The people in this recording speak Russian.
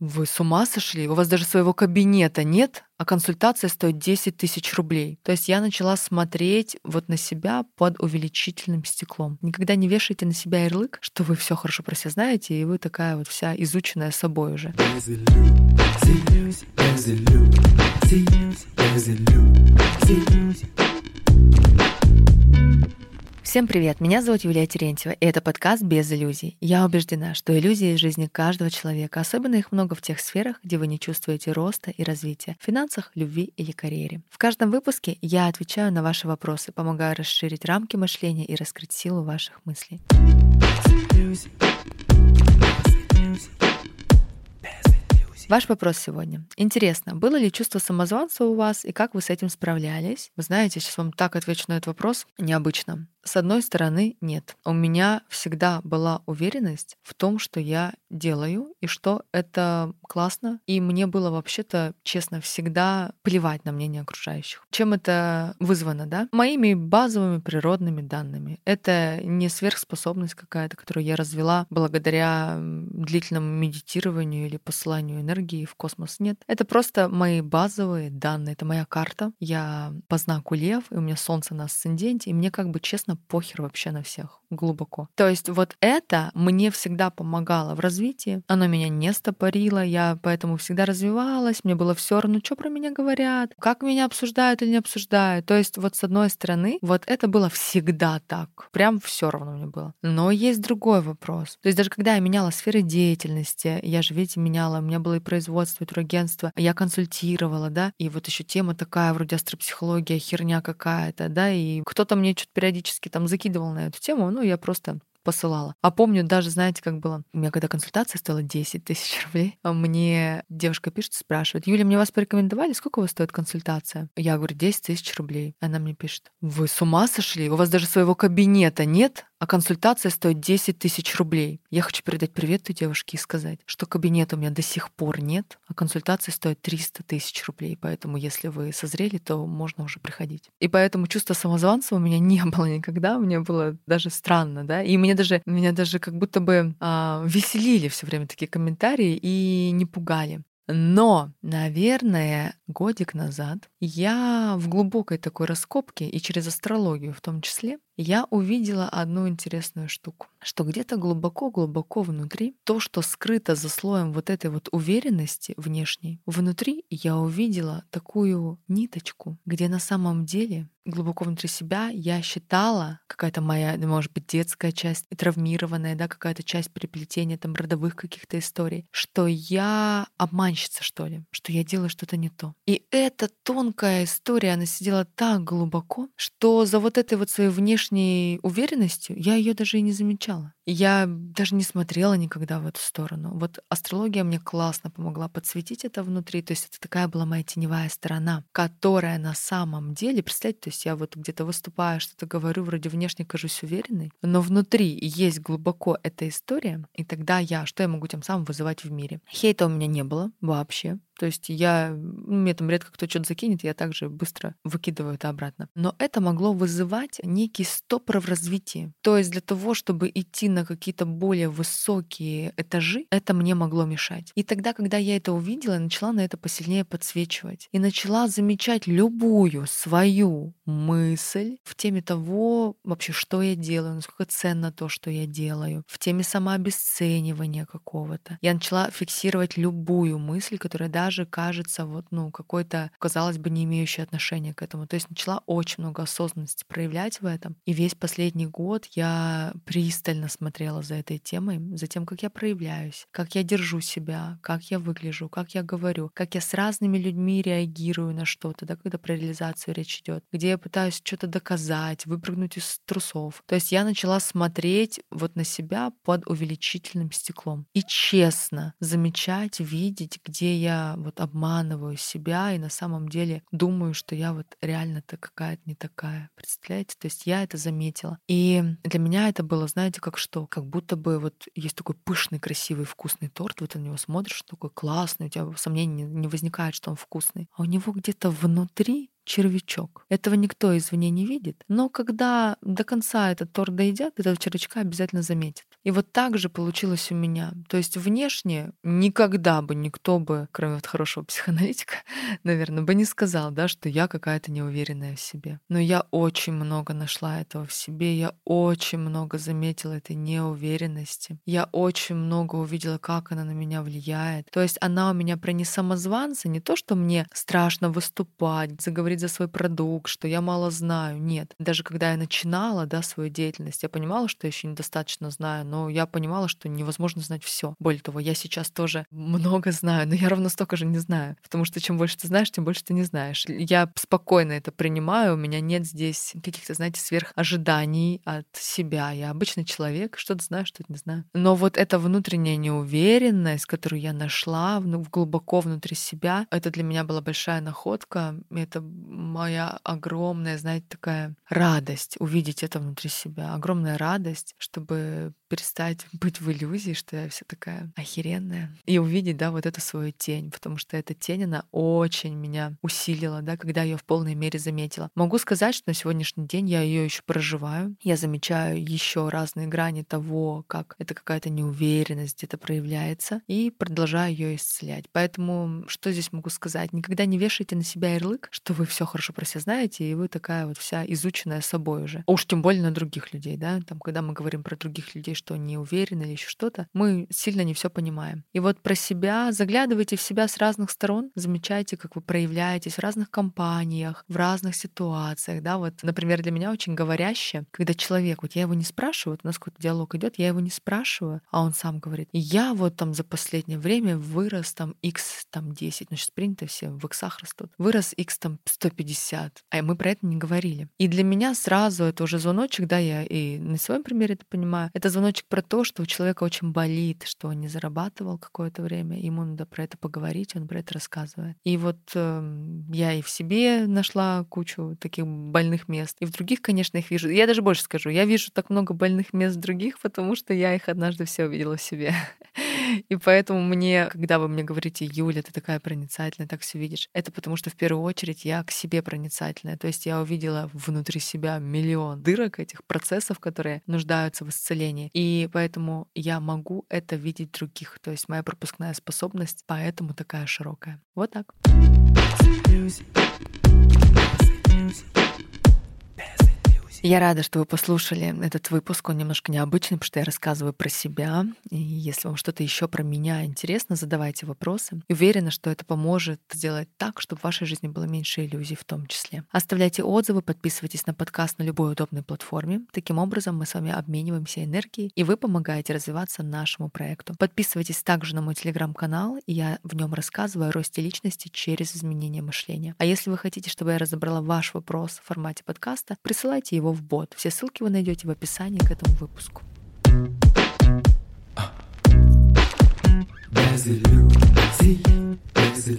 Вы с ума сошли? У вас даже своего кабинета нет, а консультация стоит 10 тысяч рублей. То есть я начала смотреть вот на себя под увеличительным стеклом. Никогда не вешайте на себя ярлык, что вы все хорошо про себя знаете, и вы такая вот вся изученная собой уже. Всем привет! Меня зовут Юлия Терентьева, и это подкаст «Без иллюзий». Я убеждена, что иллюзии из жизни каждого человека, особенно их много в тех сферах, где вы не чувствуете роста и развития, в финансах, любви или карьере. В каждом выпуске я отвечаю на ваши вопросы, помогаю расширить рамки мышления и раскрыть силу ваших мыслей. Ваш вопрос сегодня. Интересно, было ли чувство самозванца у вас и как вы с этим справлялись? Вы знаете, сейчас вам так отвечу на этот вопрос необычно. С одной стороны, нет. У меня всегда была уверенность в том, что я делаю, и что это классно. И мне было вообще-то, честно, всегда плевать на мнение окружающих. Чем это вызвано, да? Моими базовыми природными данными. Это не сверхспособность какая-то, которую я развела благодаря длительному медитированию или посыланию энергии в космос. Нет. Это просто мои базовые данные. Это моя карта. Я по знаку лев, и у меня солнце на асценденте, и мне как бы честно похер вообще на всех глубоко. То есть вот это мне всегда помогало в развитии. Оно меня не стопорило, я поэтому всегда развивалась, мне было все равно, что про меня говорят, как меня обсуждают или не обсуждают. То есть вот с одной стороны, вот это было всегда так. Прям все равно мне было. Но есть другой вопрос. То есть даже когда я меняла сферы деятельности, я же, видите, меняла, у меня было и производство, и турагентство, я консультировала, да, и вот еще тема такая, вроде астропсихология, херня какая-то, да, и кто-то мне что-то периодически там закидывал на эту тему, ну, я просто посылала. А помню, даже, знаете, как было? У меня когда консультация стоила 10 тысяч рублей, а мне девушка пишет, спрашивает, Юля, мне вас порекомендовали, сколько у вас стоит консультация? Я говорю, 10 тысяч рублей. Она мне пишет, вы с ума сошли? У вас даже своего кабинета нет? А консультация стоит 10 тысяч рублей. Я хочу передать привет той девушке и сказать, что кабинета у меня до сих пор нет, а консультация стоит 300 тысяч рублей. Поэтому, если вы созрели, то можно уже приходить. И поэтому чувство самозванца у меня не было никогда. Мне было даже странно, да. И мне даже, меня даже как будто бы а, веселили все время такие комментарии и не пугали. Но, наверное, годик назад я в глубокой такой раскопке и через астрологию в том числе я увидела одну интересную штуку, что где-то глубоко-глубоко внутри, то, что скрыто за слоем вот этой вот уверенности внешней, внутри я увидела такую ниточку, где на самом деле глубоко внутри себя я считала, какая-то моя, может быть, детская часть, травмированная, да, какая-то часть переплетения там родовых каких-то историй, что я обманщица, что ли, что я делаю что-то не то. И эта тонкая история, она сидела так глубоко, что за вот этой вот своей внешней внешней уверенностью я ее даже и не замечала. Я даже не смотрела никогда в эту сторону. Вот астрология мне классно помогла подсветить это внутри. То есть это такая была моя теневая сторона, которая на самом деле, представьте, то есть я вот где-то выступаю, что-то говорю, вроде внешне кажусь уверенной, но внутри есть глубоко эта история, и тогда я, что я могу тем самым вызывать в мире? Хейта у меня не было вообще. То есть я, мне там редко кто что-то закинет, я также быстро выкидываю это обратно. Но это могло вызывать некий стопор в развитии. То есть для того, чтобы идти на какие-то более высокие этажи, это мне могло мешать. И тогда, когда я это увидела, я начала на это посильнее подсвечивать. И начала замечать любую свою мысль в теме того, вообще, что я делаю, насколько ценно то, что я делаю, в теме самообесценивания какого-то. Я начала фиксировать любую мысль, которая даже даже кажется вот, ну, какой-то, казалось бы, не имеющий отношения к этому. То есть начала очень много осознанности проявлять в этом. И весь последний год я пристально смотрела за этой темой, за тем, как я проявляюсь, как я держу себя, как я выгляжу, как я говорю, как я с разными людьми реагирую на что-то, да, когда про реализацию речь идет, где я пытаюсь что-то доказать, выпрыгнуть из трусов. То есть я начала смотреть вот на себя под увеличительным стеклом и честно замечать, видеть, где я вот обманываю себя и на самом деле думаю, что я вот реально-то какая-то не такая. Представляете? То есть я это заметила. И для меня это было, знаете, как что? Как будто бы вот есть такой пышный, красивый, вкусный торт, вот ты на него смотришь, такой классный, у тебя сомнений не возникает, что он вкусный. А у него где-то внутри червячок. Этого никто извне не видит, но когда до конца этот торт доедят, этого червячка обязательно заметят. И вот так же получилось у меня. То есть внешне никогда бы никто бы, кроме вот хорошего психоаналитика, наверное, бы не сказал, да, что я какая-то неуверенная в себе. Но я очень много нашла этого в себе, я очень много заметила этой неуверенности. Я очень много увидела, как она на меня влияет. То есть она у меня про не самозванца, не то, что мне страшно выступать, заговорить за свой продукт, что я мало знаю. Нет. Даже когда я начинала да, свою деятельность, я понимала, что я еще недостаточно знаю, но я понимала, что невозможно знать все. Более того, я сейчас тоже много знаю, но я ровно столько же не знаю. Потому что чем больше ты знаешь, тем больше ты не знаешь. Я спокойно это принимаю, у меня нет здесь каких-то, знаете, сверхожиданий от себя. Я обычный человек, что-то знаю, что-то не знаю. Но вот эта внутренняя неуверенность, которую я нашла глубоко внутри себя, это для меня была большая находка. Это моя огромная, знаете, такая радость увидеть это внутри себя. Огромная радость, чтобы перестать быть в иллюзии, что я вся такая охеренная, и увидеть, да, вот эту свою тень, потому что эта тень, она очень меня усилила, да, когда я в полной мере заметила. Могу сказать, что на сегодняшний день я ее еще проживаю, я замечаю еще разные грани того, как это какая-то неуверенность где-то проявляется, и продолжаю ее исцелять. Поэтому что здесь могу сказать? Никогда не вешайте на себя ярлык, что вы все хорошо про себя знаете, и вы такая вот вся изученная собой уже. Уж тем более на других людей, да, там, когда мы говорим про других людей, что не уверены или еще что-то, мы сильно не все понимаем. И вот про себя заглядывайте в себя с разных сторон, замечайте, как вы проявляетесь в разных компаниях, в разных ситуациях, да, вот, например, для меня очень говоряще, когда человек, вот я его не спрашиваю, вот у нас какой-то диалог идет, я его не спрашиваю, а он сам говорит, я вот там за последнее время вырос там x там 10, ну сейчас принято все в иксах растут, вырос x там 150, а мы про это не говорили. И для меня сразу это уже звоночек, да, я и на своем примере это понимаю, это звоночек звоночек про то, что у человека очень болит, что он не зарабатывал какое-то время, ему надо про это поговорить, он про это рассказывает. И вот э, я и в себе нашла кучу таких больных мест, и в других, конечно, их вижу. Я даже больше скажу, я вижу так много больных мест других, потому что я их однажды все увидела в себе. И поэтому мне, когда вы мне говорите, Юля, ты такая проницательная, так все видишь, это потому что в первую очередь я к себе проницательная. То есть я увидела внутри себя миллион дырок этих процессов, которые нуждаются в исцелении. И поэтому я могу это видеть других. То есть моя пропускная способность поэтому такая широкая. Вот так. Я рада, что вы послушали этот выпуск. Он немножко необычный, потому что я рассказываю про себя. И если вам что-то еще про меня интересно, задавайте вопросы. И уверена, что это поможет сделать так, чтобы в вашей жизни было меньше иллюзий в том числе. Оставляйте отзывы, подписывайтесь на подкаст на любой удобной платформе. Таким образом мы с вами обмениваемся энергией, и вы помогаете развиваться нашему проекту. Подписывайтесь также на мой телеграм-канал, и я в нем рассказываю о росте личности через изменение мышления. А если вы хотите, чтобы я разобрала ваш вопрос в формате подкаста, присылайте его в бот. Все ссылки вы найдете в описании к этому выпуску. Без иллюзий, без.